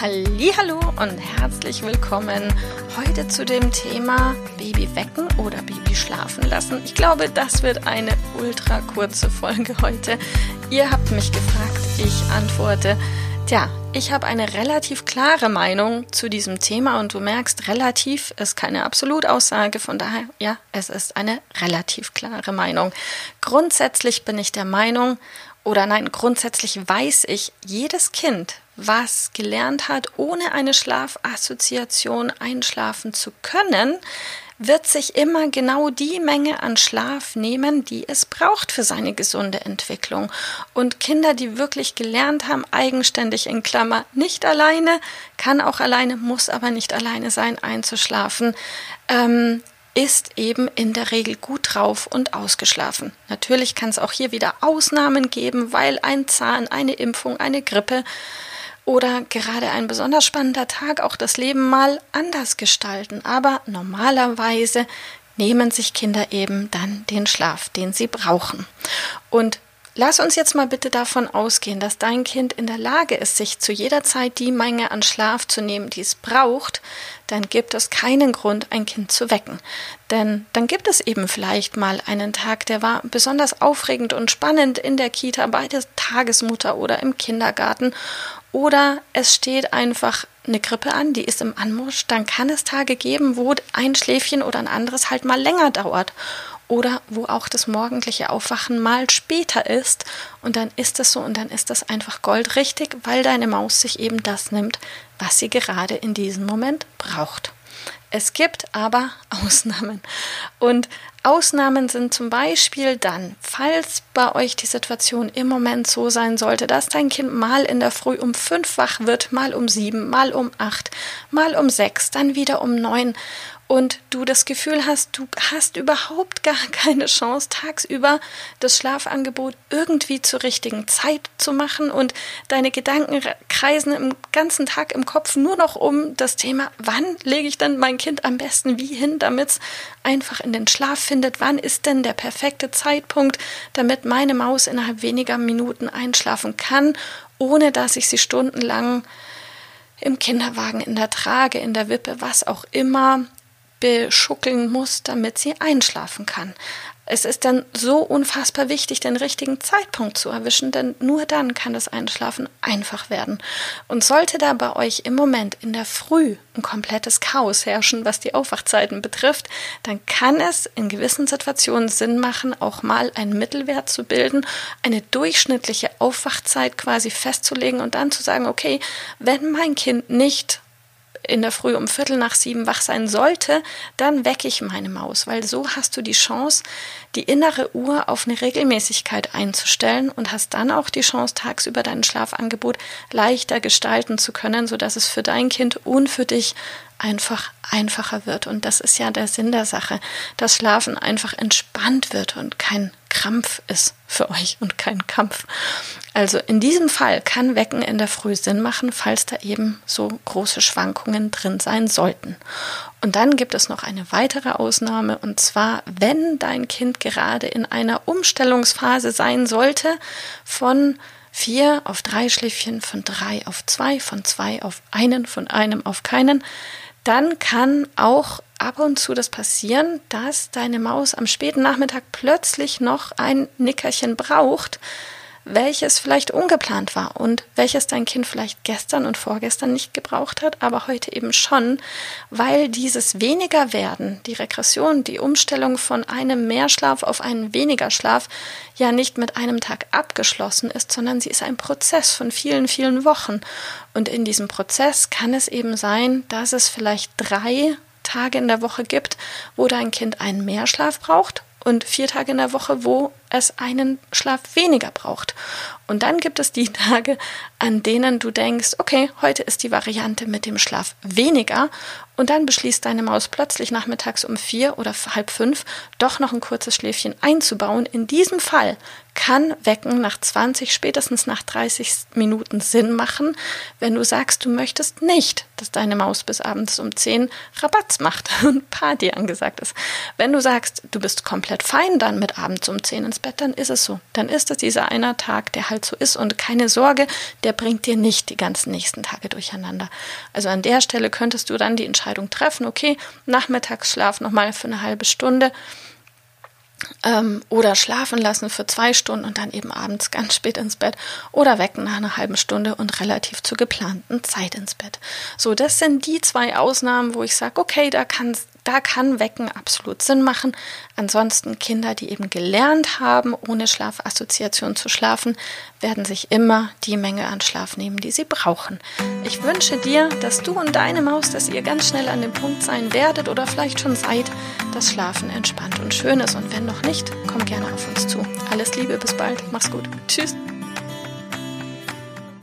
Hallo und herzlich willkommen heute zu dem Thema Baby wecken oder Baby schlafen lassen. Ich glaube, das wird eine ultra kurze Folge heute. Ihr habt mich gefragt, ich antworte. Tja, ich habe eine relativ klare Meinung zu diesem Thema und du merkst, relativ ist keine Absolutaussage, von daher, ja, es ist eine relativ klare Meinung. Grundsätzlich bin ich der Meinung, oder nein, grundsätzlich weiß ich, jedes Kind, was gelernt hat, ohne eine Schlafassoziation einschlafen zu können, wird sich immer genau die Menge an Schlaf nehmen, die es braucht für seine gesunde Entwicklung. Und Kinder, die wirklich gelernt haben, eigenständig in Klammer, nicht alleine, kann auch alleine, muss aber nicht alleine sein, einzuschlafen, ähm, ist eben in der Regel gut drauf und ausgeschlafen. Natürlich kann es auch hier wieder Ausnahmen geben, weil ein Zahn, eine Impfung, eine Grippe oder gerade ein besonders spannender Tag auch das Leben mal anders gestalten. Aber normalerweise nehmen sich Kinder eben dann den Schlaf, den sie brauchen. Und Lass uns jetzt mal bitte davon ausgehen, dass dein Kind in der Lage ist, sich zu jeder Zeit die Menge an Schlaf zu nehmen, die es braucht, dann gibt es keinen Grund, ein Kind zu wecken. Denn dann gibt es eben vielleicht mal einen Tag, der war besonders aufregend und spannend in der Kita, bei der Tagesmutter oder im Kindergarten. Oder es steht einfach eine Grippe an, die ist im Anmarsch, dann kann es Tage geben, wo ein Schläfchen oder ein anderes halt mal länger dauert oder wo auch das morgendliche Aufwachen mal später ist und dann ist es so und dann ist das einfach goldrichtig, weil deine Maus sich eben das nimmt, was sie gerade in diesem Moment braucht. Es gibt aber Ausnahmen. Und Ausnahmen sind zum Beispiel dann, falls bei euch die Situation im Moment so sein sollte, dass dein Kind mal in der Früh um fünf wach wird, mal um sieben, mal um acht, mal um sechs, dann wieder um neun und du das Gefühl hast, du hast überhaupt gar keine Chance, tagsüber das Schlafangebot irgendwie zur richtigen Zeit zu machen und deine Gedanken kreisen im ganzen Tag im Kopf nur noch um das Thema, wann lege ich denn mein Kind am besten wie hin, damit es einfach in den Schlaf findet, wann ist denn der perfekte Zeitpunkt, damit meine Maus innerhalb weniger Minuten einschlafen kann, ohne dass ich sie stundenlang im Kinderwagen, in der Trage, in der Wippe, was auch immer beschuckeln muss, damit sie einschlafen kann. Es ist dann so unfassbar wichtig, den richtigen Zeitpunkt zu erwischen, denn nur dann kann das Einschlafen einfach werden. Und sollte da bei euch im Moment in der Früh ein komplettes Chaos herrschen, was die Aufwachzeiten betrifft, dann kann es in gewissen Situationen Sinn machen, auch mal einen Mittelwert zu bilden, eine durchschnittliche Aufwachzeit quasi festzulegen und dann zu sagen, okay, wenn mein Kind nicht in der Früh um Viertel nach sieben wach sein sollte, dann wecke ich meine Maus, weil so hast du die Chance, die innere Uhr auf eine Regelmäßigkeit einzustellen und hast dann auch die Chance, tagsüber dein Schlafangebot leichter gestalten zu können, sodass es für dein Kind und für dich einfach einfacher wird. Und das ist ja der Sinn der Sache, dass Schlafen einfach entspannt wird und kein Krampf ist für euch und kein Kampf. Also in diesem Fall kann Wecken in der Früh Sinn machen, falls da eben so große Schwankungen drin sein sollten. Und dann gibt es noch eine weitere Ausnahme, und zwar, wenn dein Kind gerade in einer Umstellungsphase sein sollte von vier auf drei Schläfchen, von drei auf zwei, von zwei auf einen, von einem auf keinen, dann kann auch ab und zu das passieren, dass deine Maus am späten Nachmittag plötzlich noch ein Nickerchen braucht, welches vielleicht ungeplant war und welches dein Kind vielleicht gestern und vorgestern nicht gebraucht hat, aber heute eben schon, weil dieses weniger werden, die Regression, die Umstellung von einem Mehrschlaf auf einen weniger Schlaf ja nicht mit einem Tag abgeschlossen ist, sondern sie ist ein Prozess von vielen, vielen Wochen. Und in diesem Prozess kann es eben sein, dass es vielleicht drei Tage in der Woche gibt, wo dein Kind einen Mehrschlaf braucht und vier Tage in der Woche, wo es einen Schlaf weniger braucht. Und dann gibt es die Tage, an denen du denkst, okay, heute ist die Variante mit dem Schlaf weniger und dann beschließt deine Maus plötzlich nachmittags um vier oder halb fünf doch noch ein kurzes Schläfchen einzubauen. In diesem Fall kann Wecken nach 20, spätestens nach 30 Minuten Sinn machen, wenn du sagst, du möchtest nicht, dass deine Maus bis abends um 10 Rabatz macht und Party angesagt ist. Wenn du sagst, du bist komplett fein dann mit abends um 10 ins Bett, dann ist es so. Dann ist es dieser einer Tag, der halt so ist und keine Sorge, der bringt dir nicht die ganzen nächsten Tage durcheinander. Also an der Stelle könntest du dann die Entscheidung treffen, okay, Nachmittagsschlaf nochmal für eine halbe Stunde ähm, oder schlafen lassen für zwei Stunden und dann eben abends ganz spät ins Bett oder wecken nach einer halben Stunde und relativ zur geplanten Zeit ins Bett. So, das sind die zwei Ausnahmen, wo ich sage, okay, da kann da kann Wecken absolut Sinn machen. Ansonsten Kinder, die eben gelernt haben, ohne Schlafassoziation zu schlafen, werden sich immer die Menge an Schlaf nehmen, die sie brauchen. Ich wünsche dir, dass du und deine Maus, dass ihr ganz schnell an dem Punkt sein werdet oder vielleicht schon seid, dass Schlafen entspannt und schön ist. Und wenn noch nicht, komm gerne auf uns zu. Alles Liebe, bis bald. Mach's gut. Tschüss.